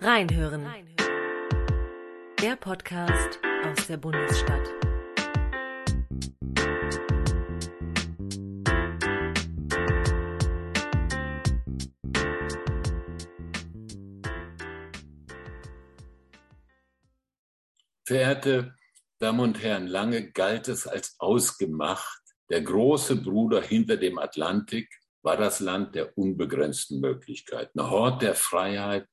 Reinhören. Der Podcast aus der Bundesstadt. Verehrte Damen und Herren, lange galt es als ausgemacht, der große Bruder hinter dem Atlantik war das Land der unbegrenzten Möglichkeiten, Hort der Freiheit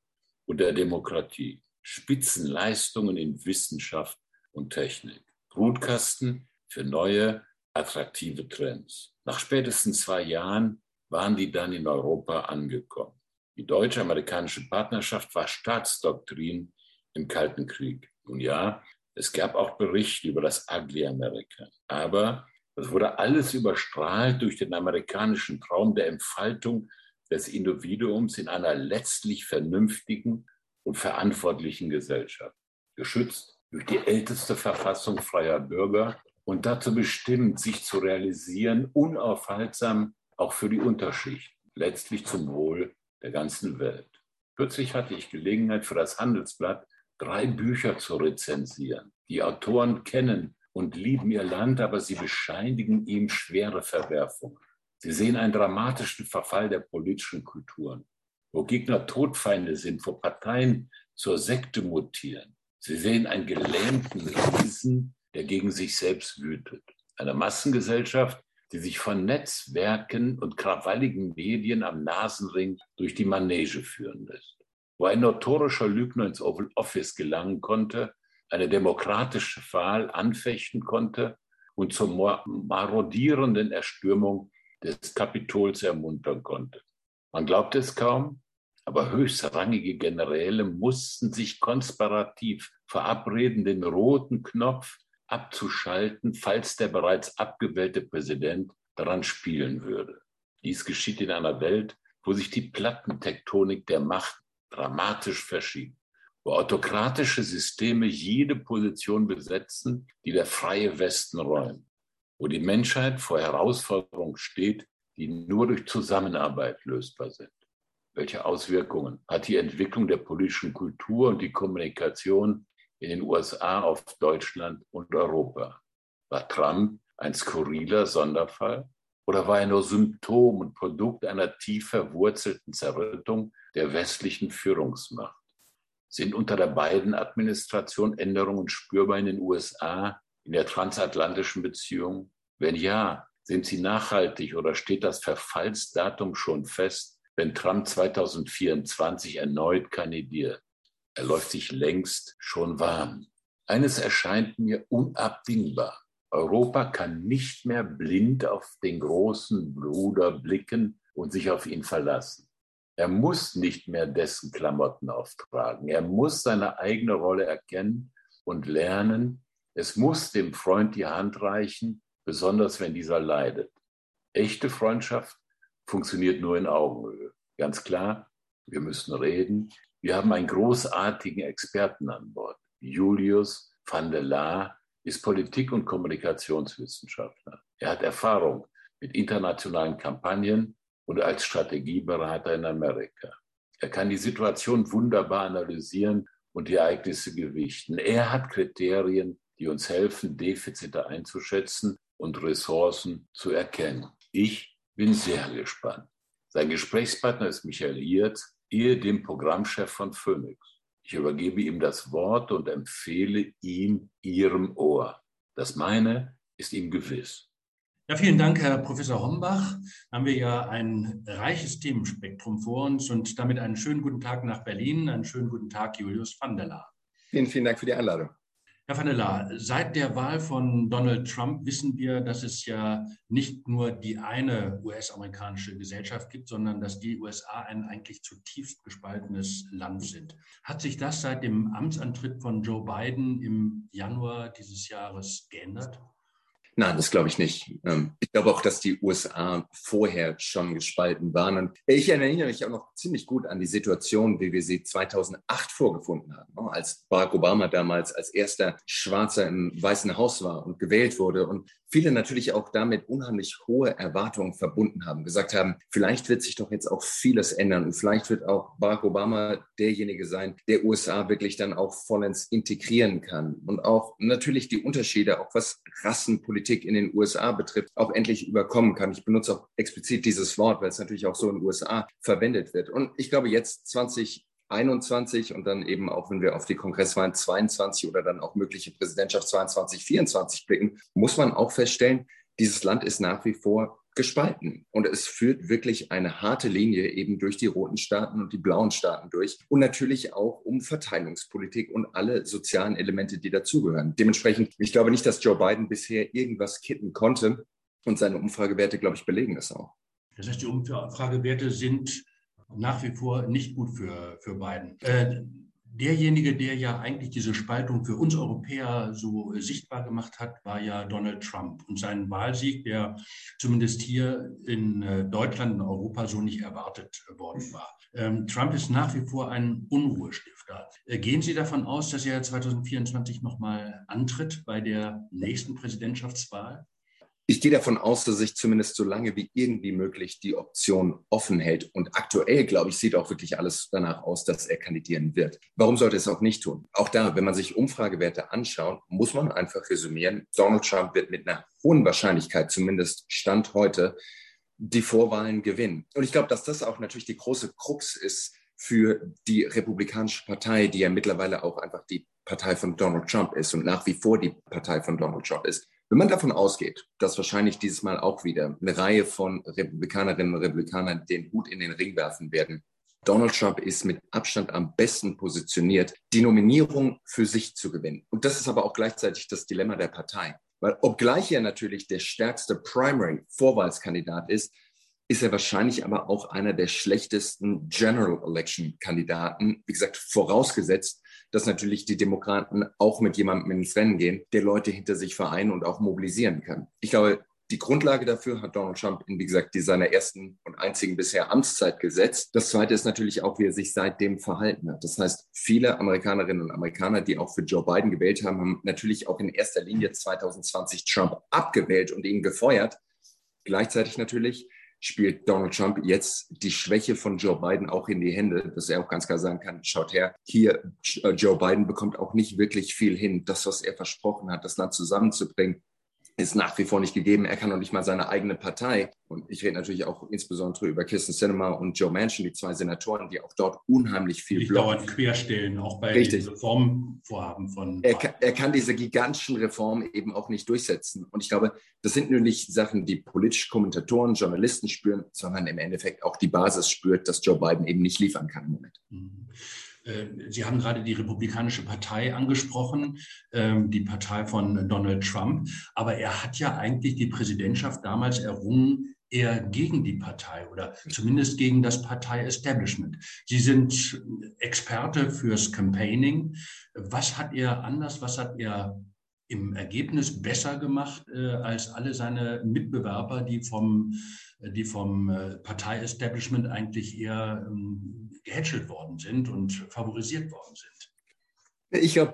und der Demokratie, Spitzenleistungen in Wissenschaft und Technik, Brutkasten für neue, attraktive Trends. Nach spätestens zwei Jahren waren die dann in Europa angekommen. Die deutsche-amerikanische Partnerschaft war Staatsdoktrin im Kalten Krieg. Und ja, es gab auch Berichte über das Ugly America. Aber es wurde alles überstrahlt durch den amerikanischen Traum der Entfaltung des Individuums in einer letztlich vernünftigen und verantwortlichen Gesellschaft, geschützt durch die älteste Verfassung freier Bürger und dazu bestimmt, sich zu realisieren, unaufhaltsam auch für die Unterschicht, letztlich zum Wohl der ganzen Welt. Kürzlich hatte ich Gelegenheit für das Handelsblatt drei Bücher zu rezensieren. Die Autoren kennen und lieben ihr Land, aber sie bescheinigen ihm schwere Verwerfungen. Sie sehen einen dramatischen Verfall der politischen Kulturen, wo Gegner Todfeinde sind, wo Parteien zur Sekte mutieren. Sie sehen einen gelähmten Riesen, der gegen sich selbst wütet. Eine Massengesellschaft, die sich von Netzwerken und krawalligen Medien am Nasenring durch die Manege führen lässt. Wo ein notorischer Lügner ins Oval Office gelangen konnte, eine demokratische Wahl anfechten konnte und zur marodierenden Erstürmung des Kapitols ermuntern konnte. Man glaubte es kaum, aber höchstrangige Generäle mussten sich konspirativ verabreden, den roten Knopf abzuschalten, falls der bereits abgewählte Präsident daran spielen würde. Dies geschieht in einer Welt, wo sich die Plattentektonik der Macht dramatisch verschiebt wo autokratische Systeme jede Position besetzen, die der freie Westen räumt, wo die Menschheit vor Herausforderungen steht, die nur durch Zusammenarbeit lösbar sind. Welche Auswirkungen hat die Entwicklung der politischen Kultur und die Kommunikation in den USA auf Deutschland und Europa? War Trump ein skurriler Sonderfall oder war er nur Symptom und Produkt einer tief verwurzelten Zerrüttung der westlichen Führungsmacht? Sind unter der Biden-Administration Änderungen spürbar in den USA, in der transatlantischen Beziehung? Wenn ja, sind sie nachhaltig oder steht das Verfallsdatum schon fest, wenn Trump 2024 erneut kandidiert? Er läuft sich längst schon warm. Eines erscheint mir unabdingbar. Europa kann nicht mehr blind auf den großen Bruder blicken und sich auf ihn verlassen. Er muss nicht mehr dessen Klamotten auftragen. Er muss seine eigene Rolle erkennen und lernen. Es muss dem Freund die Hand reichen, besonders wenn dieser leidet. Echte Freundschaft funktioniert nur in Augenhöhe. Ganz klar, wir müssen reden. Wir haben einen großartigen Experten an Bord. Julius van der Laar ist Politik- und Kommunikationswissenschaftler. Er hat Erfahrung mit internationalen Kampagnen und als Strategieberater in Amerika. Er kann die Situation wunderbar analysieren und die Ereignisse gewichten. Er hat Kriterien, die uns helfen, Defizite einzuschätzen und Ressourcen zu erkennen. Ich bin sehr gespannt. Sein Gesprächspartner ist Michael Hiert, ehedem Programmchef von Phoenix. Ich übergebe ihm das Wort und empfehle ihm Ihrem Ohr. Das meine ist ihm gewiss. Ja, vielen Dank, Herr Professor Hombach. Haben wir ja ein reiches Themenspektrum vor uns und damit einen schönen guten Tag nach Berlin. Einen schönen guten Tag, Julius van der Laar. Vielen, vielen Dank für die Einladung. Herr van der Laar, seit der Wahl von Donald Trump wissen wir, dass es ja nicht nur die eine US-amerikanische Gesellschaft gibt, sondern dass die USA ein eigentlich zutiefst gespaltenes Land sind. Hat sich das seit dem Amtsantritt von Joe Biden im Januar dieses Jahres geändert? Nein, das glaube ich nicht. Ähm, ich glaube auch, dass die USA vorher schon gespalten waren. Und ich erinnere mich auch noch ziemlich gut an die Situation, wie wir sie 2008 vorgefunden haben, ne? als Barack Obama damals als erster Schwarzer im Weißen Haus war und gewählt wurde. Und viele natürlich auch damit unheimlich hohe Erwartungen verbunden haben, gesagt haben, vielleicht wird sich doch jetzt auch vieles ändern und vielleicht wird auch Barack Obama derjenige sein, der USA wirklich dann auch vollends integrieren kann und auch natürlich die Unterschiede, auch was Rassenpolitik in den USA betrifft, auch endlich überkommen kann. Ich benutze auch explizit dieses Wort, weil es natürlich auch so in den USA verwendet wird. Und ich glaube, jetzt 20 21 und dann eben auch, wenn wir auf die Kongresswahlen 22 oder dann auch mögliche Präsidentschaft 22, 24 blicken, muss man auch feststellen, dieses Land ist nach wie vor gespalten. Und es führt wirklich eine harte Linie eben durch die roten Staaten und die blauen Staaten durch. Und natürlich auch um Verteilungspolitik und alle sozialen Elemente, die dazugehören. Dementsprechend, ich glaube nicht, dass Joe Biden bisher irgendwas kitten konnte. Und seine Umfragewerte, glaube ich, belegen das auch. Das heißt, die Umfragewerte sind nach wie vor nicht gut für, für Biden. Äh, derjenige, der ja eigentlich diese Spaltung für uns Europäer so sichtbar gemacht hat, war ja Donald Trump. Und sein Wahlsieg, der zumindest hier in äh, Deutschland und Europa so nicht erwartet worden war. Ähm, Trump ist nach wie vor ein Unruhestifter. Äh, gehen Sie davon aus, dass er 2024 nochmal antritt bei der nächsten Präsidentschaftswahl? Ich gehe davon aus, dass sich zumindest so lange wie irgendwie möglich die Option offen hält. Und aktuell, glaube ich, sieht auch wirklich alles danach aus, dass er kandidieren wird. Warum sollte es auch nicht tun? Auch da, wenn man sich Umfragewerte anschaut, muss man einfach resümieren, Donald Trump wird mit einer hohen Wahrscheinlichkeit, zumindest Stand heute, die Vorwahlen gewinnen. Und ich glaube, dass das auch natürlich die große Krux ist für die Republikanische Partei, die ja mittlerweile auch einfach die Partei von Donald Trump ist und nach wie vor die Partei von Donald Trump ist. Wenn man davon ausgeht, dass wahrscheinlich dieses Mal auch wieder eine Reihe von Republikanerinnen und Republikanern den Hut in den Ring werfen werden, Donald Trump ist mit Abstand am besten positioniert, die Nominierung für sich zu gewinnen. Und das ist aber auch gleichzeitig das Dilemma der Partei. Weil obgleich er natürlich der stärkste Primary-Vorwahlskandidat ist, ist er wahrscheinlich aber auch einer der schlechtesten General Election Kandidaten. Wie gesagt, vorausgesetzt, dass natürlich die Demokraten auch mit jemandem ins Rennen gehen, der Leute hinter sich vereinen und auch mobilisieren kann. Ich glaube, die Grundlage dafür hat Donald Trump in, wie gesagt, seiner ersten und einzigen bisher Amtszeit gesetzt. Das Zweite ist natürlich auch, wie er sich seitdem verhalten hat. Das heißt, viele Amerikanerinnen und Amerikaner, die auch für Joe Biden gewählt haben, haben natürlich auch in erster Linie 2020 Trump abgewählt und ihn gefeuert. Gleichzeitig natürlich spielt Donald Trump jetzt die Schwäche von Joe Biden auch in die Hände, dass er auch ganz klar sagen kann, schaut her, hier äh, Joe Biden bekommt auch nicht wirklich viel hin. Das, was er versprochen hat, das Land zusammenzubringen, ist nach wie vor nicht gegeben. Er kann noch nicht mal seine eigene Partei. Und ich rede natürlich auch insbesondere über Kirsten Sinema und Joe Manchin, die zwei Senatoren, die auch dort unheimlich viel die dauernd querstellen, auch bei Richtig. Reformvorhaben von. Er kann, er kann diese gigantischen Reformen eben auch nicht durchsetzen. Und ich glaube, das sind nur nicht Sachen, die politische Kommentatoren, Journalisten spüren, sondern im Endeffekt auch die Basis spürt, dass Joe Biden eben nicht liefern kann im Moment. Mhm. Äh, Sie haben gerade die Republikanische Partei angesprochen, ähm, die Partei von Donald Trump. Aber er hat ja eigentlich die Präsidentschaft damals errungen, eher gegen die Partei oder zumindest gegen das Partei-Establishment. Sie sind Experte fürs Campaigning. Was hat er anders, was hat er im Ergebnis besser gemacht äh, als alle seine Mitbewerber, die vom, die vom äh, Partei-Establishment eigentlich eher ähm, gehätschelt worden sind und favorisiert worden sind? Ich glaube,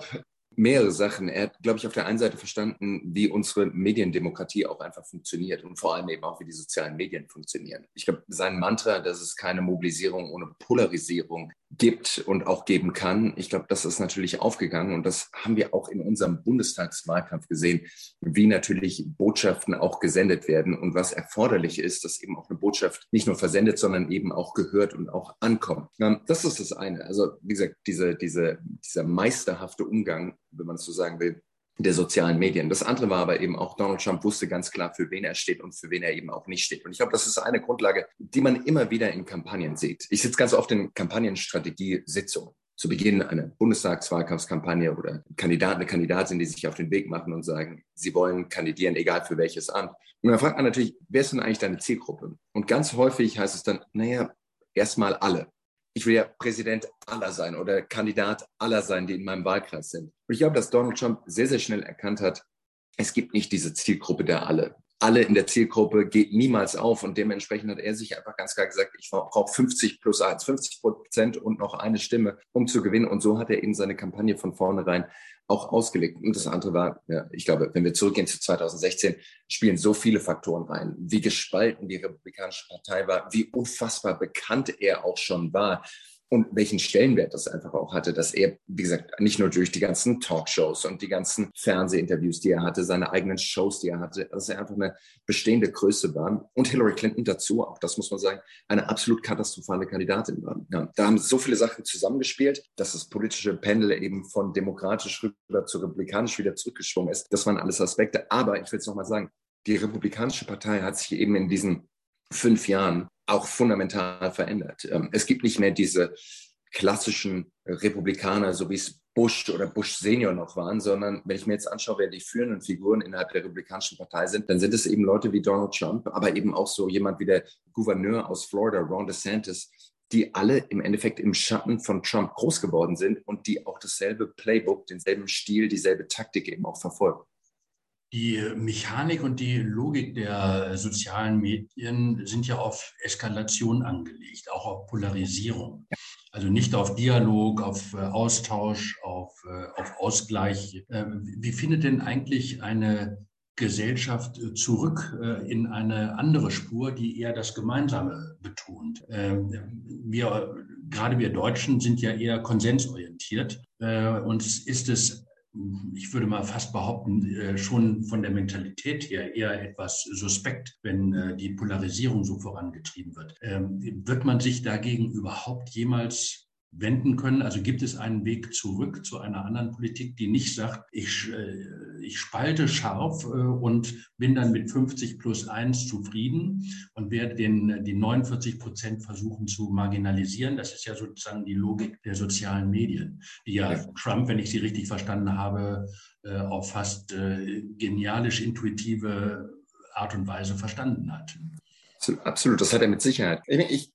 mehrere Sachen. Er hat, glaube ich, auf der einen Seite verstanden, wie unsere Mediendemokratie auch einfach funktioniert und vor allem eben auch, wie die sozialen Medien funktionieren. Ich glaube, sein Mantra, dass es keine Mobilisierung ohne Polarisierung gibt und auch geben kann, ich glaube, das ist natürlich aufgegangen und das haben wir auch in unserem Bundestagswahlkampf gesehen, wie natürlich Botschaften auch gesendet werden und was erforderlich ist, dass eben auch eine Botschaft nicht nur versendet, sondern eben auch gehört und auch ankommt. Das ist das eine. Also, wie gesagt, diese, diese, dieser meisterhafte Umgang wenn man es so sagen will, der sozialen Medien. Das andere war aber eben auch, Donald Trump wusste ganz klar, für wen er steht und für wen er eben auch nicht steht. Und ich glaube, das ist eine Grundlage, die man immer wieder in Kampagnen sieht. Ich sitze ganz oft in Kampagnenstrategiesitzungen. Zu Beginn einer Bundestagswahlkampfskampagne oder Kandidaten, eine Kandidatin, die sich auf den Weg machen und sagen, sie wollen kandidieren, egal für welches Amt. Und dann fragt man natürlich, wer ist denn eigentlich deine Zielgruppe? Und ganz häufig heißt es dann, naja, erstmal alle ich will ja Präsident aller sein oder Kandidat aller sein, die in meinem Wahlkreis sind. Und ich glaube, dass Donald Trump sehr, sehr schnell erkannt hat, es gibt nicht diese Zielgruppe der alle. Alle in der Zielgruppe geht niemals auf. Und dementsprechend hat er sich einfach ganz klar gesagt, ich brauche 50 plus 1, 50 Prozent und noch eine Stimme, um zu gewinnen. Und so hat er eben seine Kampagne von vornherein auch ausgelegt. Und das andere war, ja, ich glaube, wenn wir zurückgehen zu 2016, spielen so viele Faktoren rein. Wie gespalten die Republikanische Partei war, wie unfassbar bekannt er auch schon war und welchen Stellenwert das einfach auch hatte, dass er, wie gesagt, nicht nur durch die ganzen Talkshows und die ganzen Fernsehinterviews, die er hatte, seine eigenen Shows, die er hatte, dass er einfach eine bestehende Größe war und Hillary Clinton dazu, auch das muss man sagen, eine absolut katastrophale Kandidatin war. Ja, da haben so viele Sachen zusammengespielt, dass das politische Pendel eben von demokratisch rüber zu republikanisch wieder zurückgeschwungen ist. Das waren alles Aspekte. Aber ich will es nochmal sagen, die Republikanische Partei hat sich eben in diesen fünf Jahren auch fundamental verändert. Ähm, es gibt nicht mehr diese klassischen Republikaner, so wie es Bush oder Bush Senior noch waren, sondern wenn ich mir jetzt anschaue, wer die führenden Figuren innerhalb der Republikanischen Partei sind, dann sind es eben Leute wie Donald Trump, aber eben auch so jemand wie der Gouverneur aus Florida, Ron DeSantis, die alle im Endeffekt im Schatten von Trump groß geworden sind und die auch dasselbe Playbook, denselben Stil, dieselbe Taktik eben auch verfolgen. Die Mechanik und die Logik der sozialen Medien sind ja auf Eskalation angelegt, auch auf Polarisierung. Also nicht auf Dialog, auf äh, Austausch, auf, äh, auf Ausgleich. Ähm, wie findet denn eigentlich eine Gesellschaft äh, zurück in eine andere Spur, die eher das Gemeinsame betont. Ähm, wir, gerade wir Deutschen sind ja eher konsensorientiert. Uns ist es ich würde mal fast behaupten, äh, schon von der Mentalität her eher etwas suspekt, wenn äh, die Polarisierung so vorangetrieben wird. Ähm, wird man sich dagegen überhaupt jemals wenden können? Also gibt es einen Weg zurück zu einer anderen Politik, die nicht sagt, ich, äh, ich spalte scharf äh, und bin dann mit 50 plus 1 zufrieden und werde den, die 49 Prozent versuchen zu marginalisieren. Das ist ja sozusagen die Logik der sozialen Medien, die ja Trump, wenn ich sie richtig verstanden habe, äh, auf fast genialisch intuitive Art und Weise verstanden hat. Absolut, das hat er mit Sicherheit. Ich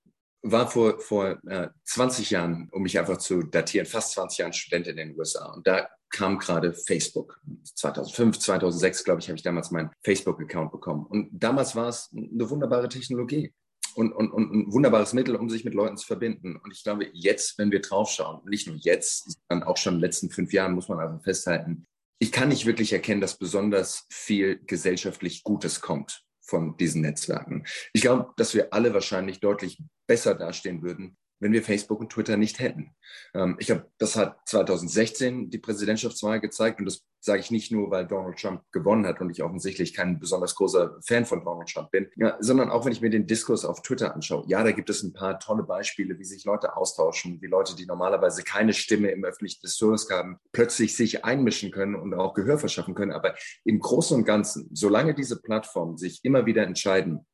war vor, vor äh, 20 Jahren, um mich einfach zu datieren, fast 20 Jahren Student in den USA. Und da kam gerade Facebook. 2005, 2006, glaube ich, habe ich damals meinen Facebook-Account bekommen. Und damals war es eine wunderbare Technologie und, und, und ein wunderbares Mittel, um sich mit Leuten zu verbinden. Und ich glaube, jetzt, wenn wir draufschauen, nicht nur jetzt, sondern auch schon in den letzten fünf Jahren, muss man also festhalten, ich kann nicht wirklich erkennen, dass besonders viel gesellschaftlich Gutes kommt von diesen Netzwerken. Ich glaube, dass wir alle wahrscheinlich deutlich besser dastehen würden, wenn wir Facebook und Twitter nicht hätten. Ähm, ich glaube, das hat 2016 die Präsidentschaftswahl gezeigt und das sage ich nicht nur, weil Donald Trump gewonnen hat und ich offensichtlich kein besonders großer Fan von Donald Trump bin, ja, sondern auch wenn ich mir den Diskurs auf Twitter anschaue. Ja, da gibt es ein paar tolle Beispiele, wie sich Leute austauschen, wie Leute, die normalerweise keine Stimme im öffentlichen Diskurs haben, plötzlich sich einmischen können und auch Gehör verschaffen können. Aber im Großen und Ganzen, solange diese Plattformen sich immer wieder entscheiden,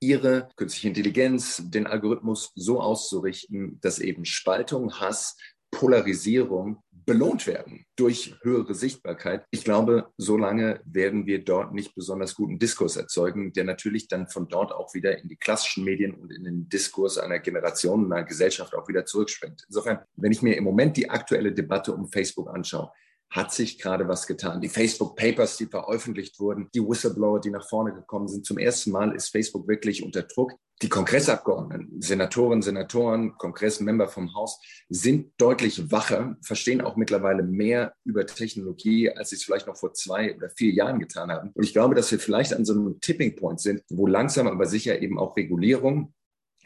ihre künstliche Intelligenz, den Algorithmus so auszurichten, dass eben Spaltung, Hass, Polarisierung belohnt werden durch höhere Sichtbarkeit. Ich glaube, solange werden wir dort nicht besonders guten Diskurs erzeugen, der natürlich dann von dort auch wieder in die klassischen Medien und in den Diskurs einer Generation, einer Gesellschaft auch wieder zurückspringt. Insofern, wenn ich mir im Moment die aktuelle Debatte um Facebook anschaue, hat sich gerade was getan. Die Facebook Papers, die veröffentlicht wurden, die Whistleblower, die nach vorne gekommen sind. Zum ersten Mal ist Facebook wirklich unter Druck. Die Kongressabgeordneten, Senatoren, Senatoren, Kongressmember vom Haus sind deutlich wacher, verstehen auch mittlerweile mehr über Technologie, als sie es vielleicht noch vor zwei oder vier Jahren getan haben. Und ich glaube, dass wir vielleicht an so einem Tipping Point sind, wo langsam aber sicher eben auch Regulierung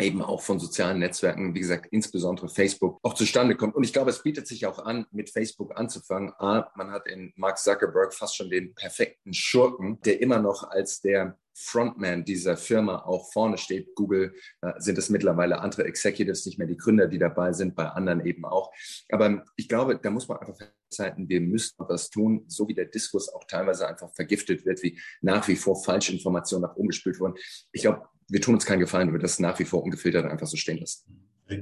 eben auch von sozialen Netzwerken, wie gesagt, insbesondere Facebook, auch zustande kommt. Und ich glaube, es bietet sich auch an, mit Facebook anzufangen. A, man hat in Mark Zuckerberg fast schon den perfekten Schurken, der immer noch als der Frontman dieser Firma auch vorne steht. Google äh, sind es mittlerweile andere Executives, nicht mehr die Gründer, die dabei sind, bei anderen eben auch. Aber ich glaube, da muss man einfach festhalten, wir müssen was tun, so wie der Diskurs auch teilweise einfach vergiftet wird, wie nach wie vor Falschinformationen nach umgespült wurden. Ich glaube, wir tun uns keinen Gefallen, wenn wir das nach wie vor ungefiltert einfach so stehen lassen.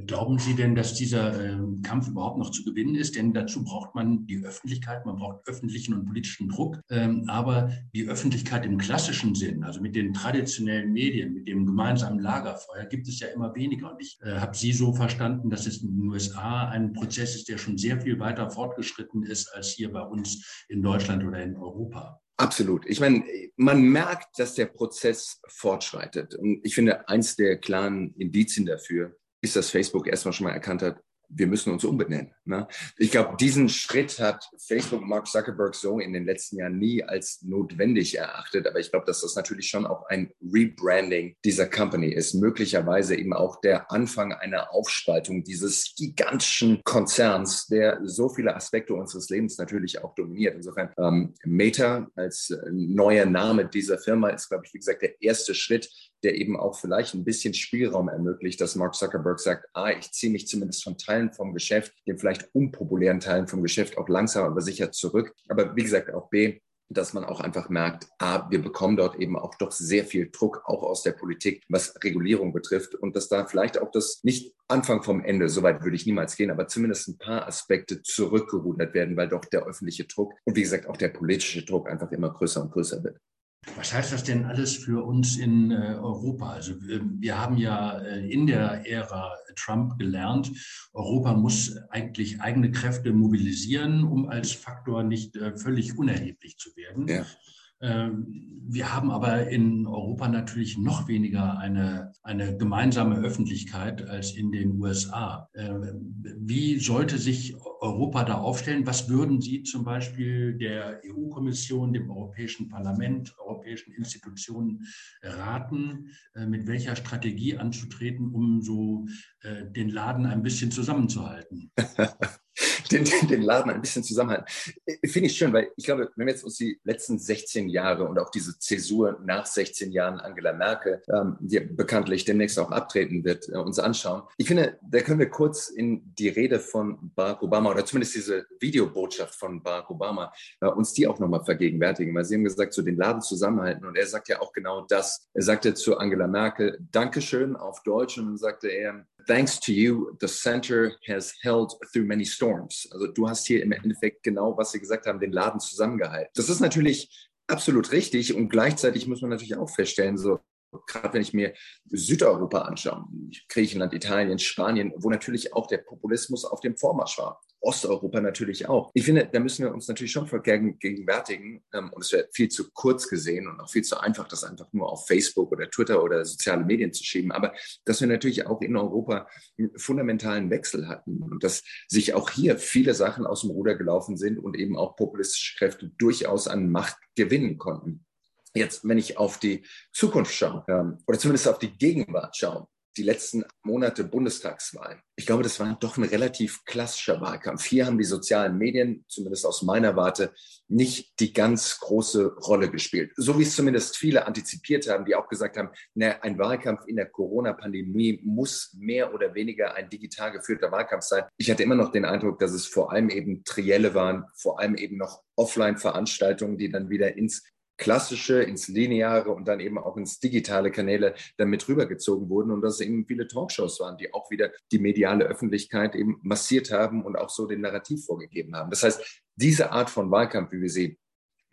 Glauben Sie denn, dass dieser äh, Kampf überhaupt noch zu gewinnen ist? Denn dazu braucht man die Öffentlichkeit, man braucht öffentlichen und politischen Druck. Ähm, aber die Öffentlichkeit im klassischen Sinn, also mit den traditionellen Medien, mit dem gemeinsamen Lagerfeuer, gibt es ja immer weniger. Und ich äh, habe Sie so verstanden, dass es in den USA ein Prozess ist, der schon sehr viel weiter fortgeschritten ist als hier bei uns in Deutschland oder in Europa. Absolut. Ich meine, man merkt, dass der Prozess fortschreitet. Und ich finde, eins der klaren Indizien dafür ist, dass Facebook erstmal schon mal erkannt hat, wir müssen uns umbenennen. Ne? Ich glaube, diesen Schritt hat Facebook Mark Zuckerberg so in den letzten Jahren nie als notwendig erachtet. Aber ich glaube, dass das natürlich schon auch ein Rebranding dieser Company ist. Möglicherweise eben auch der Anfang einer Aufspaltung dieses gigantischen Konzerns, der so viele Aspekte unseres Lebens natürlich auch dominiert. Insofern ähm, Meta als neuer Name dieser Firma ist, glaube ich, wie gesagt, der erste Schritt der eben auch vielleicht ein bisschen Spielraum ermöglicht, dass Mark Zuckerberg sagt, ah, ich ziehe mich zumindest von Teilen vom Geschäft, den vielleicht unpopulären Teilen vom Geschäft auch langsam aber sicher zurück. Aber wie gesagt, auch B, dass man auch einfach merkt, A, wir bekommen dort eben auch doch sehr viel Druck, auch aus der Politik, was Regulierung betrifft und dass da vielleicht auch das nicht Anfang vom Ende, soweit würde ich niemals gehen, aber zumindest ein paar Aspekte zurückgerudert werden, weil doch der öffentliche Druck und wie gesagt auch der politische Druck einfach immer größer und größer wird. Was heißt das denn alles für uns in äh, Europa? Also wir haben ja äh, in der Ära Trump gelernt, Europa muss eigentlich eigene Kräfte mobilisieren, um als Faktor nicht äh, völlig unerheblich zu werden. Ja. Ähm, wir haben aber in Europa natürlich noch weniger eine, eine gemeinsame Öffentlichkeit als in den USA. Ähm, wie sollte sich Europa da aufstellen? Was würden Sie zum Beispiel der EU-Kommission, dem Europäischen Parlament, europäischen Institutionen raten, äh, mit welcher Strategie anzutreten, um so äh, den Laden ein bisschen zusammenzuhalten? den, den Laden ein bisschen zusammenhalten. Äh, finde ich schön, weil ich glaube, wenn wir jetzt uns die letzten 16 Jahre und auch diese Zäsur nach 16 Jahren Angela Merkel, ähm, die bekanntlich demnächst auch abtreten wird, äh, uns anschauen. Ich finde, da können wir kurz in die Rede von Barack Obama oder zumindest diese Videobotschaft von Barack Obama äh, uns die auch nochmal vergegenwärtigen, weil Sie haben gesagt, so den Laden zusammenhalten und er sagt ja auch genau das. Er sagte zu Angela Merkel, Dankeschön auf Deutsch und dann sagte er, thanks to you, the center has held through many storms. Also du hast hier im Endeffekt genau, was Sie gesagt haben, den Laden zusammengehalten. Das ist natürlich absolut richtig und gleichzeitig muss man natürlich auch feststellen, so gerade wenn ich mir Südeuropa anschaue, Griechenland, Italien, Spanien, wo natürlich auch der Populismus auf dem Vormarsch war. Osteuropa natürlich auch. Ich finde, da müssen wir uns natürlich schon vergegenwärtigen, ähm, und es wäre viel zu kurz gesehen und auch viel zu einfach, das einfach nur auf Facebook oder Twitter oder soziale Medien zu schieben, aber dass wir natürlich auch in Europa einen fundamentalen Wechsel hatten und dass sich auch hier viele Sachen aus dem Ruder gelaufen sind und eben auch populistische Kräfte durchaus an Macht gewinnen konnten. Jetzt, wenn ich auf die Zukunft schaue, ähm, oder zumindest auf die Gegenwart schaue, die letzten Monate Bundestagswahlen. Ich glaube, das war doch ein relativ klassischer Wahlkampf. Hier haben die sozialen Medien, zumindest aus meiner Warte, nicht die ganz große Rolle gespielt. So wie es zumindest viele antizipiert haben, die auch gesagt haben, na, ein Wahlkampf in der Corona-Pandemie muss mehr oder weniger ein digital geführter Wahlkampf sein. Ich hatte immer noch den Eindruck, dass es vor allem eben Trielle waren, vor allem eben noch Offline-Veranstaltungen, die dann wieder ins klassische ins lineare und dann eben auch ins digitale Kanäle damit rübergezogen wurden und dass es eben viele Talkshows waren, die auch wieder die mediale Öffentlichkeit eben massiert haben und auch so den Narrativ vorgegeben haben. Das heißt, diese Art von Wahlkampf, wie wir sie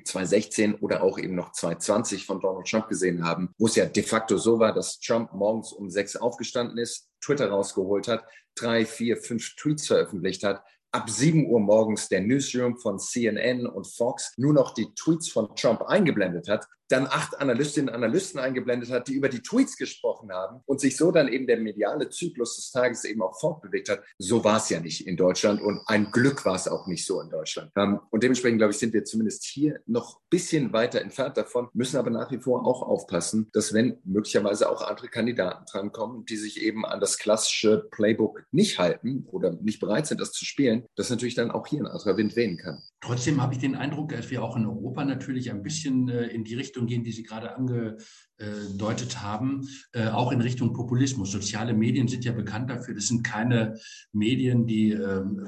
2016 oder auch eben noch 2020 von Donald Trump gesehen haben, wo es ja de facto so war, dass Trump morgens um sechs aufgestanden ist, Twitter rausgeholt hat, drei, vier, fünf Tweets veröffentlicht hat, ab 7 Uhr morgens der Newsroom von CNN und Fox nur noch die Tweets von Trump eingeblendet hat dann acht Analystinnen und Analysten eingeblendet hat, die über die Tweets gesprochen haben und sich so dann eben der mediale Zyklus des Tages eben auch fortbewegt hat. So war es ja nicht in Deutschland und ein Glück war es auch nicht so in Deutschland. Ähm, und dementsprechend, glaube ich, sind wir zumindest hier noch ein bisschen weiter entfernt davon, müssen aber nach wie vor auch aufpassen, dass wenn möglicherweise auch andere Kandidaten drankommen, die sich eben an das klassische Playbook nicht halten oder nicht bereit sind, das zu spielen, dass natürlich dann auch hier ein anderer Wind wehen kann. Trotzdem habe ich den Eindruck, dass wir auch in Europa natürlich ein bisschen äh, in die Richtung gehen, die Sie gerade angedeutet haben, äh, auch in Richtung Populismus. Soziale Medien sind ja bekannt dafür, das sind keine Medien, die ähm,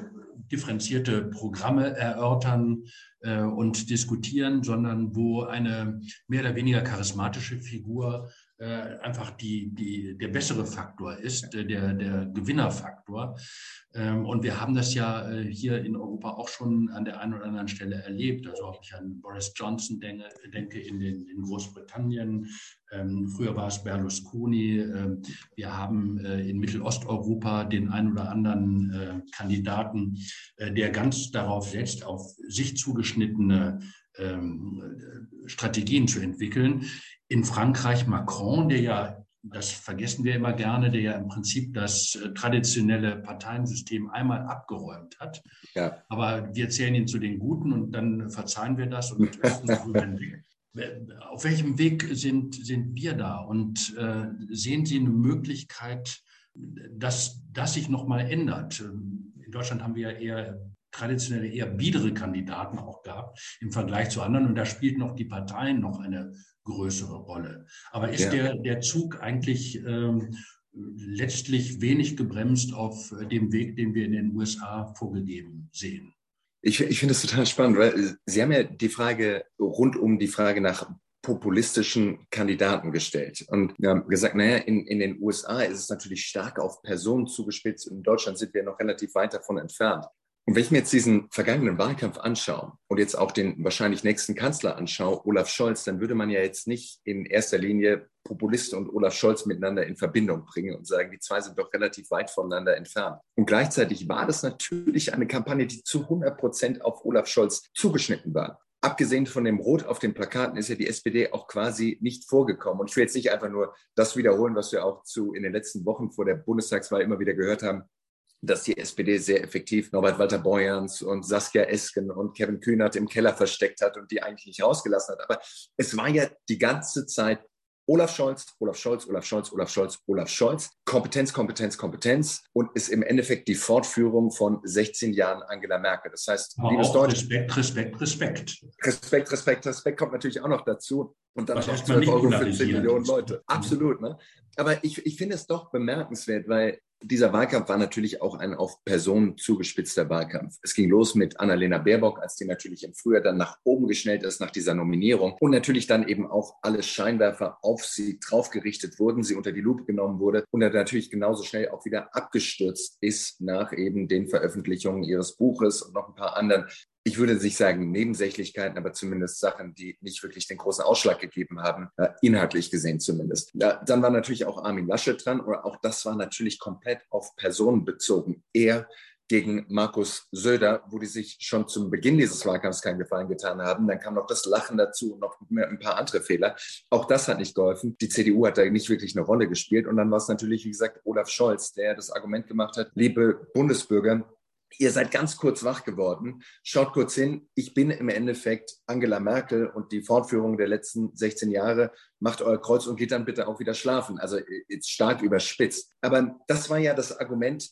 differenzierte Programme erörtern äh, und diskutieren, sondern wo eine mehr oder weniger charismatische Figur einfach die, die, der bessere Faktor ist, äh, der, der Gewinnerfaktor. Ähm, und wir haben das ja äh, hier in Europa auch schon an der einen oder anderen Stelle erlebt. Also ob ich an Boris Johnson denke, denke in, den, in Großbritannien, ähm, früher war es Berlusconi. Ähm, wir haben in Mittelosteuropa den einen oder anderen Kandidaten, der ganz darauf setzt, auf sich zugeschnittene ähm, Strategien zu entwickeln. In Frankreich Macron, der ja das vergessen wir immer gerne, der ja im Prinzip das äh, traditionelle Parteiensystem einmal abgeräumt hat. Ja. Aber wir zählen ihn zu den Guten und dann verzeihen wir das und Auf welchem Weg sind, sind wir da? Und äh, sehen Sie eine Möglichkeit, dass das sich nochmal ändert? In Deutschland haben wir ja eher traditionelle, eher biedere Kandidaten auch im Vergleich zu anderen. Und da spielt noch die Parteien noch eine größere Rolle. Aber ist ja. der, der Zug eigentlich ähm, letztlich wenig gebremst auf dem Weg, den wir in den USA vorgegeben sehen? Ich, ich finde es total spannend, weil Sie haben ja die Frage rund um die Frage nach populistischen Kandidaten gestellt und haben gesagt, naja, in, in den USA ist es natürlich stark auf Personen zugespitzt. In Deutschland sind wir noch relativ weit davon entfernt. Und wenn ich mir jetzt diesen vergangenen Wahlkampf anschaue und jetzt auch den wahrscheinlich nächsten Kanzler anschaue, Olaf Scholz, dann würde man ja jetzt nicht in erster Linie Populisten und Olaf Scholz miteinander in Verbindung bringen und sagen, die zwei sind doch relativ weit voneinander entfernt. Und gleichzeitig war das natürlich eine Kampagne, die zu 100 Prozent auf Olaf Scholz zugeschnitten war. Abgesehen von dem Rot auf den Plakaten ist ja die SPD auch quasi nicht vorgekommen. Und ich will jetzt nicht einfach nur das wiederholen, was wir auch zu in den letzten Wochen vor der Bundestagswahl immer wieder gehört haben dass die SPD sehr effektiv Norbert Walter Borjans und Saskia Esken und Kevin Kühnert im Keller versteckt hat und die eigentlich nicht rausgelassen hat. Aber es war ja die ganze Zeit Olaf Scholz, Olaf Scholz, Olaf Scholz, Olaf Scholz, Olaf Scholz. Kompetenz, Kompetenz, Kompetenz und ist im Endeffekt die Fortführung von 16 Jahren Angela Merkel. Das heißt, Aber liebes Deutsch. Respekt, Respekt, Respekt. Respekt, Respekt, Respekt kommt natürlich auch noch dazu. Und dann Was noch 12 Euro für 10 Millionen Leute. Absolut. Ne? Aber ich, ich finde es doch bemerkenswert, weil dieser Wahlkampf war natürlich auch ein auf Personen zugespitzter Wahlkampf. Es ging los mit Annalena Baerbock, als die natürlich im Frühjahr dann nach oben geschnellt ist nach dieser Nominierung und natürlich dann eben auch alle Scheinwerfer auf sie draufgerichtet wurden, sie unter die Lupe genommen wurde und dann natürlich genauso schnell auch wieder abgestürzt ist nach eben den Veröffentlichungen ihres Buches und noch ein paar anderen ich würde nicht sagen Nebensächlichkeiten, aber zumindest Sachen, die nicht wirklich den großen Ausschlag gegeben haben, äh, inhaltlich gesehen zumindest. Dann war natürlich auch Armin Laschet dran, oder auch das war natürlich komplett auf Personen bezogen. Er gegen Markus Söder, wo die sich schon zum Beginn dieses Wahlkampfs keinen Gefallen getan haben. Dann kam noch das Lachen dazu und noch ein paar andere Fehler. Auch das hat nicht geholfen. Die CDU hat da nicht wirklich eine Rolle gespielt. Und dann war es natürlich, wie gesagt, Olaf Scholz, der das Argument gemacht hat, liebe Bundesbürger, Ihr seid ganz kurz wach geworden. Schaut kurz hin. Ich bin im Endeffekt Angela Merkel und die Fortführung der letzten 16 Jahre. Macht euer Kreuz und geht dann bitte auch wieder schlafen. Also jetzt stark überspitzt. Aber das war ja das Argument,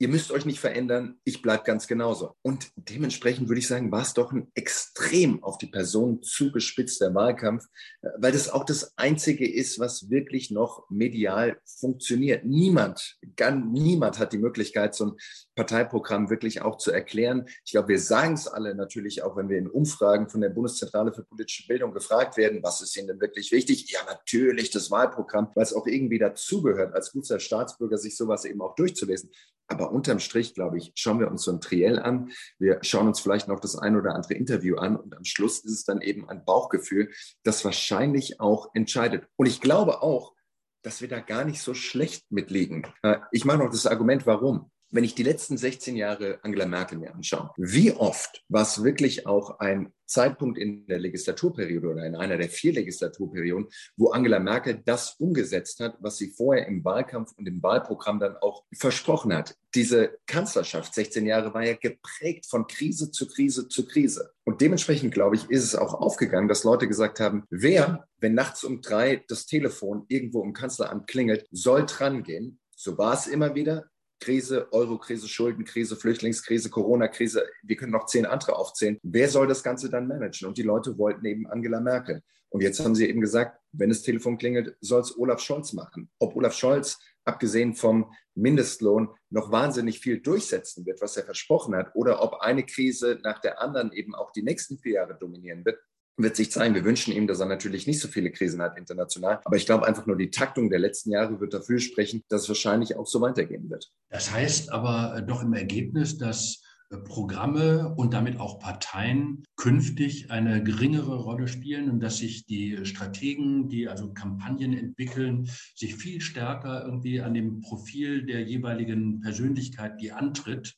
ihr müsst euch nicht verändern, ich bleibe ganz genauso. Und dementsprechend würde ich sagen, war es doch ein extrem auf die Person zugespitzter Wahlkampf, weil das auch das Einzige ist, was wirklich noch medial funktioniert. Niemand, gar niemand hat die Möglichkeit, so ein Parteiprogramm wirklich auch zu erklären. Ich glaube, wir sagen es alle natürlich auch, wenn wir in Umfragen von der Bundeszentrale für politische Bildung gefragt werden, was ist Ihnen denn wirklich wichtig? Ja, natürlich das Wahlprogramm, weil es auch irgendwie dazugehört, als guter Staatsbürger sich sowas eben auch durchzulesen. Aber unterm Strich, glaube ich, schauen wir uns so ein Triell an. Wir schauen uns vielleicht noch das ein oder andere Interview an und am Schluss ist es dann eben ein Bauchgefühl, das wahrscheinlich auch entscheidet. Und ich glaube auch, dass wir da gar nicht so schlecht mitliegen. Äh, ich mache noch das Argument, warum wenn ich die letzten 16 Jahre Angela Merkel mir anschaue, wie oft war es wirklich auch ein Zeitpunkt in der Legislaturperiode oder in einer der vier Legislaturperioden, wo Angela Merkel das umgesetzt hat, was sie vorher im Wahlkampf und im Wahlprogramm dann auch versprochen hat. Diese Kanzlerschaft, 16 Jahre, war ja geprägt von Krise zu Krise zu Krise. Und dementsprechend, glaube ich, ist es auch aufgegangen, dass Leute gesagt haben, wer, wenn nachts um drei das Telefon irgendwo im Kanzleramt klingelt, soll dran gehen. So war es immer wieder. Krise, Euro-Krise, Schuldenkrise, Flüchtlingskrise, Corona-Krise, wir können noch zehn andere aufzählen. Wer soll das Ganze dann managen? Und die Leute wollten eben Angela Merkel. Und jetzt haben sie eben gesagt, wenn das Telefon klingelt, soll es Olaf Scholz machen. Ob Olaf Scholz, abgesehen vom Mindestlohn, noch wahnsinnig viel durchsetzen wird, was er versprochen hat, oder ob eine Krise nach der anderen eben auch die nächsten vier Jahre dominieren wird, wird sich zeigen. Wir wünschen ihm, dass er natürlich nicht so viele Krisen hat international. Aber ich glaube einfach nur, die Taktung der letzten Jahre wird dafür sprechen, dass es wahrscheinlich auch so weitergehen wird. Das heißt aber äh, doch im Ergebnis, dass äh, Programme und damit auch Parteien künftig eine geringere Rolle spielen und dass sich die Strategen, die also Kampagnen entwickeln, sich viel stärker irgendwie an dem Profil der jeweiligen Persönlichkeit, die antritt,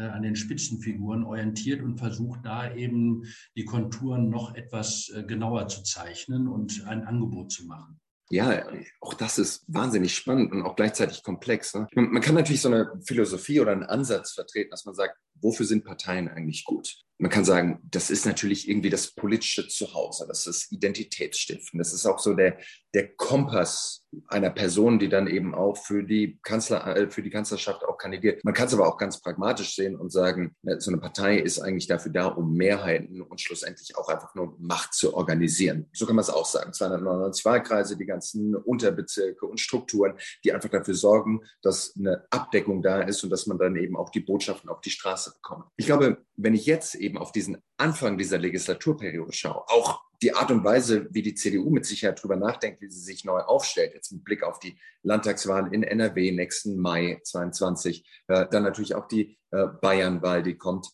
an den Spitzenfiguren orientiert und versucht da eben die Konturen noch etwas äh, genauer zu zeichnen und ein Angebot zu machen. Ja, auch das ist wahnsinnig spannend und auch gleichzeitig komplex. Ne? Man kann natürlich so eine Philosophie oder einen Ansatz vertreten, dass man sagt, wofür sind Parteien eigentlich gut? Man kann sagen, das ist natürlich irgendwie das politische Zuhause, das ist Identitätsstiften, das ist auch so der, der Kompass einer Person, die dann eben auch für die, Kanzler, äh, für die Kanzlerschaft auch kandidiert. Man kann es aber auch ganz pragmatisch sehen und sagen, so eine Partei ist eigentlich dafür da, um Mehrheiten und schlussendlich auch einfach nur Macht zu organisieren. So kann man es auch sagen. 299 Wahlkreise, die ganzen Unterbezirke und Strukturen, die einfach dafür sorgen, dass eine Abdeckung da ist und dass man dann eben auch die Botschaften auf die Straße bekommt. Ich glaube, wenn ich jetzt eben auf diesen Anfang dieser Legislaturperiode schaue, auch die Art und Weise, wie die CDU mit Sicherheit darüber nachdenkt, wie sie sich neu aufstellt, jetzt mit Blick auf die Landtagswahl in NRW nächsten Mai 22, äh, dann natürlich auch die äh, Bayernwahl, die kommt.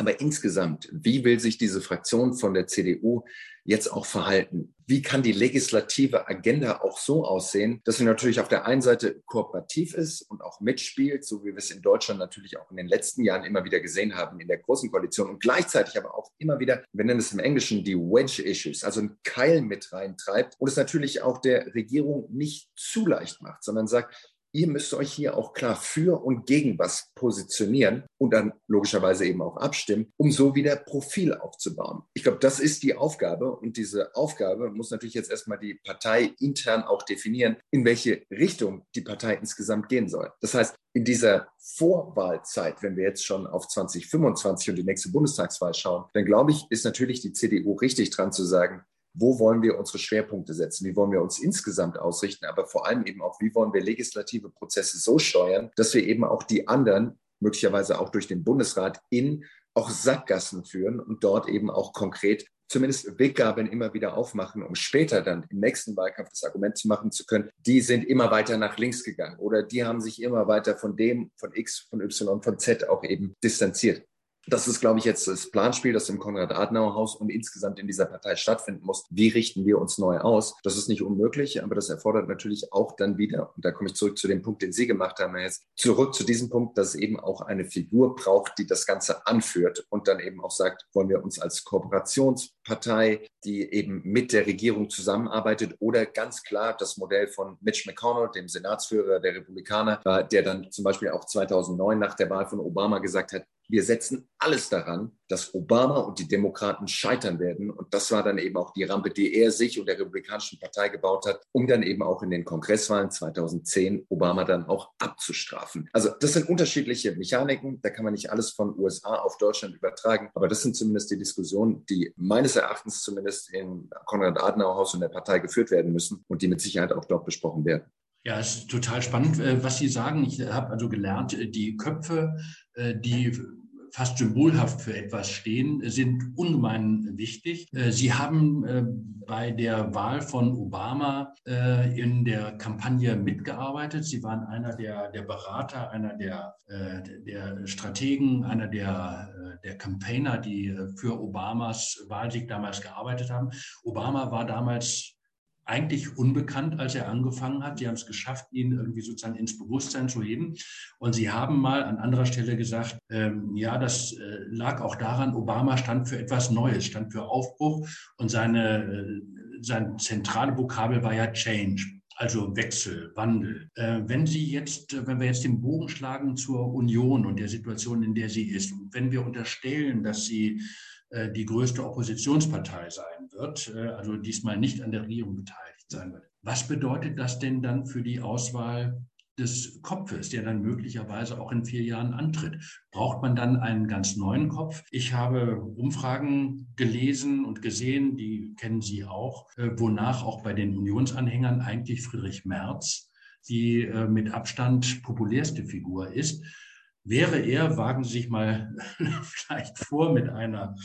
Aber insgesamt, wie will sich diese Fraktion von der CDU jetzt auch verhalten? Wie kann die legislative Agenda auch so aussehen, dass sie natürlich auf der einen Seite kooperativ ist und auch mitspielt, so wie wir es in Deutschland natürlich auch in den letzten Jahren immer wieder gesehen haben in der Großen Koalition und gleichzeitig aber auch immer wieder, wir nennen es im Englischen die Wedge-Issues, also einen Keil mit reintreibt und es natürlich auch der Regierung nicht zu leicht macht, sondern sagt, ihr müsst euch hier auch klar für und gegen was positionieren und dann logischerweise eben auch abstimmen, um so wieder Profil aufzubauen. Ich glaube, das ist die Aufgabe und diese Aufgabe muss natürlich jetzt erstmal die Partei intern auch definieren, in welche Richtung die Partei insgesamt gehen soll. Das heißt, in dieser Vorwahlzeit, wenn wir jetzt schon auf 2025 und die nächste Bundestagswahl schauen, dann glaube ich, ist natürlich die CDU richtig dran zu sagen, wo wollen wir unsere Schwerpunkte setzen, wie wollen wir uns insgesamt ausrichten, aber vor allem eben auch, wie wollen wir legislative Prozesse so steuern, dass wir eben auch die anderen, möglicherweise auch durch den Bundesrat, in auch Sackgassen führen und dort eben auch konkret zumindest Weggabeln immer wieder aufmachen, um später dann im nächsten Wahlkampf das Argument zu machen zu können, die sind immer weiter nach links gegangen oder die haben sich immer weiter von dem, von X, von Y, von Z auch eben distanziert. Das ist, glaube ich, jetzt das Planspiel, das im Konrad-Adenauer-Haus und insgesamt in dieser Partei stattfinden muss. Wie richten wir uns neu aus? Das ist nicht unmöglich, aber das erfordert natürlich auch dann wieder, und da komme ich zurück zu dem Punkt, den Sie gemacht haben, jetzt zurück zu diesem Punkt, dass es eben auch eine Figur braucht, die das Ganze anführt und dann eben auch sagt, wollen wir uns als Kooperationspartei, die eben mit der Regierung zusammenarbeitet oder ganz klar das Modell von Mitch McConnell, dem Senatsführer der Republikaner, der dann zum Beispiel auch 2009 nach der Wahl von Obama gesagt hat, wir setzen alles daran, dass Obama und die Demokraten scheitern werden. Und das war dann eben auch die Rampe, die er sich und der Republikanischen Partei gebaut hat, um dann eben auch in den Kongresswahlen 2010 Obama dann auch abzustrafen. Also das sind unterschiedliche Mechaniken. Da kann man nicht alles von USA auf Deutschland übertragen. Aber das sind zumindest die Diskussionen, die meines Erachtens zumindest im Konrad-Adenauer-Haus und der Partei geführt werden müssen und die mit Sicherheit auch dort besprochen werden. Ja, es ist total spannend, äh, was Sie sagen. Ich habe also gelernt, äh, die Köpfe, äh, die fast symbolhaft für etwas stehen, sind ungemein wichtig. Äh, Sie haben äh, bei der Wahl von Obama äh, in der Kampagne mitgearbeitet. Sie waren einer der, der Berater, einer der, der Strategen, einer der, der Campaigner, die für Obamas Wahlsieg damals gearbeitet haben. Obama war damals eigentlich unbekannt, als er angefangen hat. Sie haben es geschafft, ihn irgendwie sozusagen ins Bewusstsein zu heben. Und Sie haben mal an anderer Stelle gesagt, ähm, ja, das äh, lag auch daran, Obama stand für etwas Neues, stand für Aufbruch und seine, äh, sein zentrale Vokabel war ja Change. Also Wechsel, Wandel. Äh, wenn Sie jetzt, wenn wir jetzt den Bogen schlagen zur Union und der Situation, in der sie ist, wenn wir unterstellen, dass sie äh, die größte Oppositionspartei sein wird, äh, also diesmal nicht an der Regierung beteiligt sein wird. Was bedeutet das denn dann für die Auswahl des Kopfes, der dann möglicherweise auch in vier Jahren antritt. Braucht man dann einen ganz neuen Kopf? Ich habe Umfragen gelesen und gesehen, die kennen Sie auch, äh, wonach auch bei den Unionsanhängern eigentlich Friedrich Merz die mit Abstand populärste Figur ist. Wäre er, wagen Sie sich mal vielleicht vor mit einer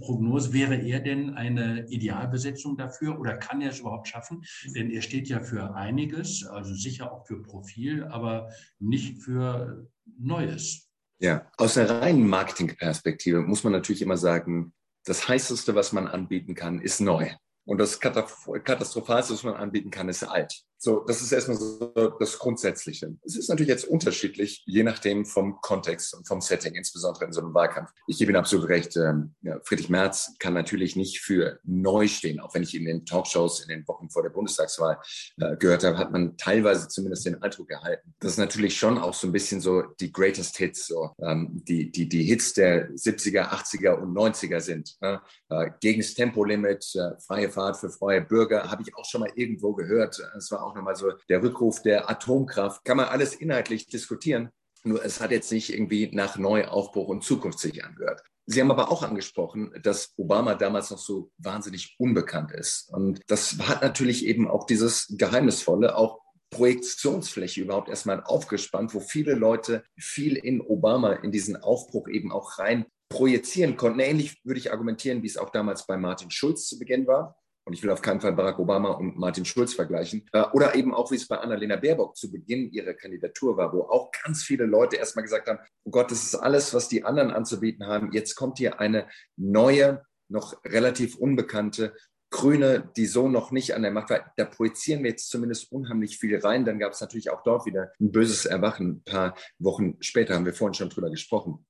Prognose, wäre er denn eine Idealbesetzung dafür oder kann er es überhaupt schaffen? Denn er steht ja für einiges, also sicher auch für Profil, aber nicht für Neues. Ja, aus der reinen Marketingperspektive muss man natürlich immer sagen, das heißeste, was man anbieten kann, ist neu. Und das Katastrophalste, was man anbieten kann, ist alt. So, das ist erstmal so das Grundsätzliche. Es ist natürlich jetzt unterschiedlich, je nachdem vom Kontext und vom Setting, insbesondere in so einem Wahlkampf. Ich gebe Ihnen absolut recht. Ähm, Friedrich Merz kann natürlich nicht für neu stehen. Auch wenn ich in den Talkshows in den Wochen vor der Bundestagswahl äh, gehört habe, hat man teilweise zumindest den Eindruck erhalten, dass natürlich schon auch so ein bisschen so die Greatest Hits, so ähm, die, die, die Hits der 70er, 80er und 90er sind. Ne? Äh, gegen das Tempolimit, äh, freie Fahrt für freie Bürger, habe ich auch schon mal irgendwo gehört. Es war nochmal so der Rückruf der Atomkraft. Kann man alles inhaltlich diskutieren. Nur es hat jetzt nicht irgendwie nach Neuaufbruch und Zukunft sich angehört. Sie haben aber auch angesprochen, dass Obama damals noch so wahnsinnig unbekannt ist. Und das hat natürlich eben auch dieses Geheimnisvolle, auch Projektionsfläche überhaupt erstmal aufgespannt, wo viele Leute viel in Obama, in diesen Aufbruch eben auch rein projizieren konnten. Ähnlich würde ich argumentieren, wie es auch damals bei Martin Schulz zu Beginn war und ich will auf keinen Fall Barack Obama und Martin Schulz vergleichen, äh, oder eben auch, wie es bei Annalena Baerbock zu Beginn ihrer Kandidatur war, wo auch ganz viele Leute erstmal gesagt haben, oh Gott, das ist alles, was die anderen anzubieten haben. Jetzt kommt hier eine neue, noch relativ unbekannte Grüne, die so noch nicht an der Macht war, da projizieren wir jetzt zumindest unheimlich viel rein. Dann gab es natürlich auch dort wieder ein böses Erwachen. Ein paar Wochen später haben wir vorhin schon drüber gesprochen.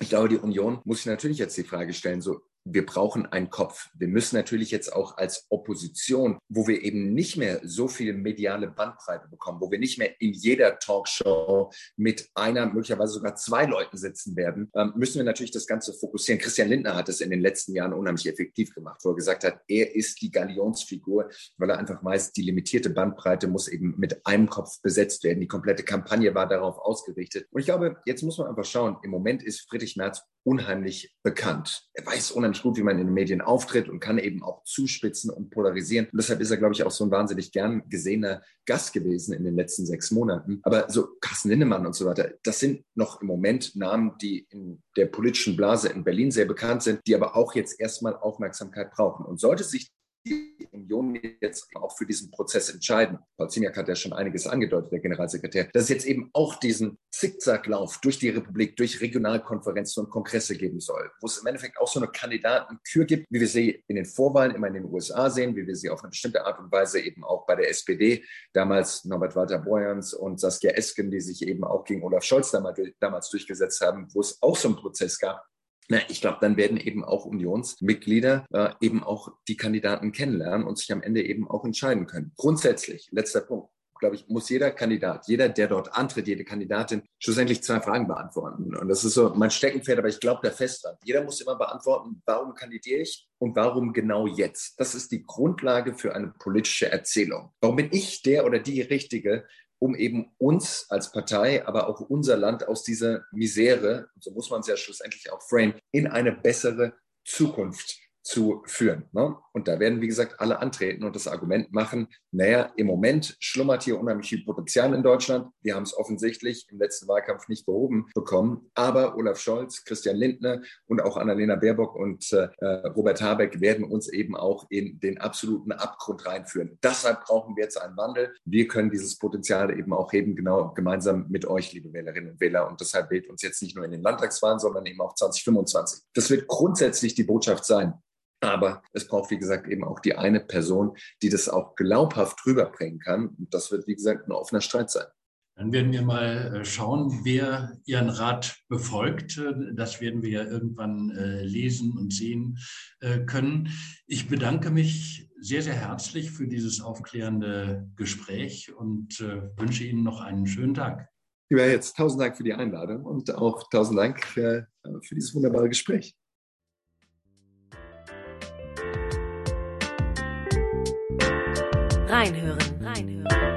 Ich glaube, die Union muss sich natürlich jetzt die Frage stellen, so wir brauchen einen Kopf. Wir müssen natürlich jetzt auch als Opposition, wo wir eben nicht mehr so viel mediale Bandbreite bekommen, wo wir nicht mehr in jeder Talkshow mit einer, möglicherweise sogar zwei Leuten sitzen werden, ähm, müssen wir natürlich das Ganze fokussieren. Christian Lindner hat es in den letzten Jahren unheimlich effektiv gemacht, wo er gesagt hat, er ist die Galionsfigur, weil er einfach weiß, die limitierte Bandbreite muss eben mit einem Kopf besetzt werden. Die komplette Kampagne war darauf ausgerichtet. Und ich glaube, jetzt muss man einfach schauen, im Moment ist Friedrich Merz unheimlich bekannt. Er weiß unheimlich gut, wie man in den Medien auftritt und kann eben auch zuspitzen und polarisieren. Und deshalb ist er, glaube ich, auch so ein wahnsinnig gern gesehener Gast gewesen in den letzten sechs Monaten. Aber so Carsten Lindemann und so weiter, das sind noch im Moment Namen, die in der politischen Blase in Berlin sehr bekannt sind, die aber auch jetzt erstmal Aufmerksamkeit brauchen. Und sollte sich die Union jetzt auch für diesen Prozess entscheiden. Paul Ziemiak hat ja schon einiges angedeutet, der Generalsekretär, dass es jetzt eben auch diesen Zickzacklauf durch die Republik, durch Regionalkonferenzen und Kongresse geben soll, wo es im Endeffekt auch so eine Kandidatenkür gibt, wie wir sie in den Vorwahlen immer in den USA sehen, wie wir sie auf eine bestimmte Art und Weise eben auch bei der SPD, damals Norbert Walter Borjans und Saskia Esken, die sich eben auch gegen Olaf Scholz damals durchgesetzt haben, wo es auch so einen Prozess gab, na, ich glaube, dann werden eben auch Unionsmitglieder äh, eben auch die Kandidaten kennenlernen und sich am Ende eben auch entscheiden können. Grundsätzlich, letzter Punkt, glaube ich, muss jeder Kandidat, jeder, der dort antritt, jede Kandidatin, schlussendlich zwei Fragen beantworten. Und das ist so mein Steckenpferd, aber ich glaube da fest dran. Jeder muss immer beantworten, warum kandidiere ich und warum genau jetzt? Das ist die Grundlage für eine politische Erzählung. Warum bin ich der oder die Richtige, um eben uns als Partei, aber auch unser Land aus dieser Misere, so muss man es ja schlussendlich auch frame, in eine bessere Zukunft zu führen. Ne? Und da werden, wie gesagt, alle antreten und das Argument machen, naja, im Moment schlummert hier unheimlich viel Potenzial in Deutschland. Wir haben es offensichtlich im letzten Wahlkampf nicht behoben bekommen. Aber Olaf Scholz, Christian Lindner und auch Annalena Baerbock und äh, Robert Habeck werden uns eben auch in den absoluten Abgrund reinführen. Deshalb brauchen wir jetzt einen Wandel. Wir können dieses Potenzial eben auch heben, genau gemeinsam mit euch, liebe Wählerinnen und Wähler. Und deshalb wählt uns jetzt nicht nur in den Landtagswahlen, sondern eben auch 2025. Das wird grundsätzlich die Botschaft sein. Aber es braucht, wie gesagt, eben auch die eine Person, die das auch glaubhaft rüberbringen kann. Und das wird, wie gesagt, ein offener Streit sein. Dann werden wir mal äh, schauen, wer Ihren Rat befolgt. Das werden wir ja irgendwann äh, lesen und sehen äh, können. Ich bedanke mich sehr, sehr herzlich für dieses aufklärende Gespräch und wünsche Ihnen noch einen schönen Tag. Lieber jetzt, tausend Dank für die Einladung und auch tausend Dank für, für dieses wunderbare Gespräch. Reinhören, reinhören.